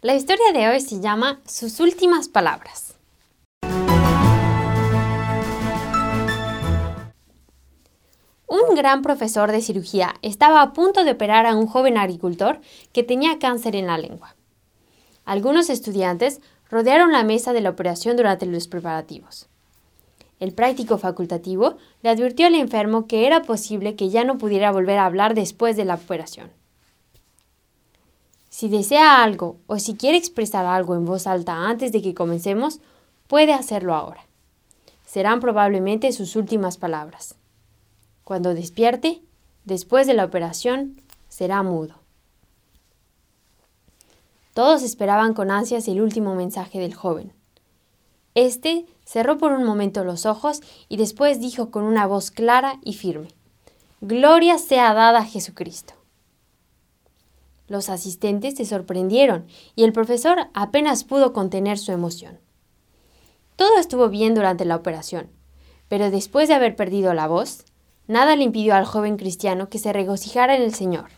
La historia de hoy se llama Sus últimas palabras. Un gran profesor de cirugía estaba a punto de operar a un joven agricultor que tenía cáncer en la lengua. Algunos estudiantes rodearon la mesa de la operación durante los preparativos. El práctico facultativo le advirtió al enfermo que era posible que ya no pudiera volver a hablar después de la operación. Si desea algo o si quiere expresar algo en voz alta antes de que comencemos, puede hacerlo ahora. Serán probablemente sus últimas palabras. Cuando despierte, después de la operación, será mudo. Todos esperaban con ansias el último mensaje del joven. Este cerró por un momento los ojos y después dijo con una voz clara y firme, Gloria sea dada a Jesucristo. Los asistentes se sorprendieron y el profesor apenas pudo contener su emoción. Todo estuvo bien durante la operación, pero después de haber perdido la voz, nada le impidió al joven cristiano que se regocijara en el Señor.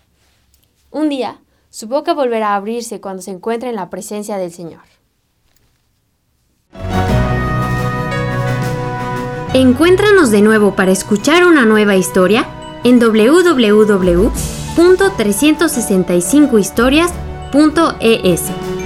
Un día, su boca volverá a abrirse cuando se encuentre en la presencia del Señor. Encuéntranos de nuevo para escuchar una nueva historia en www.365historias.es.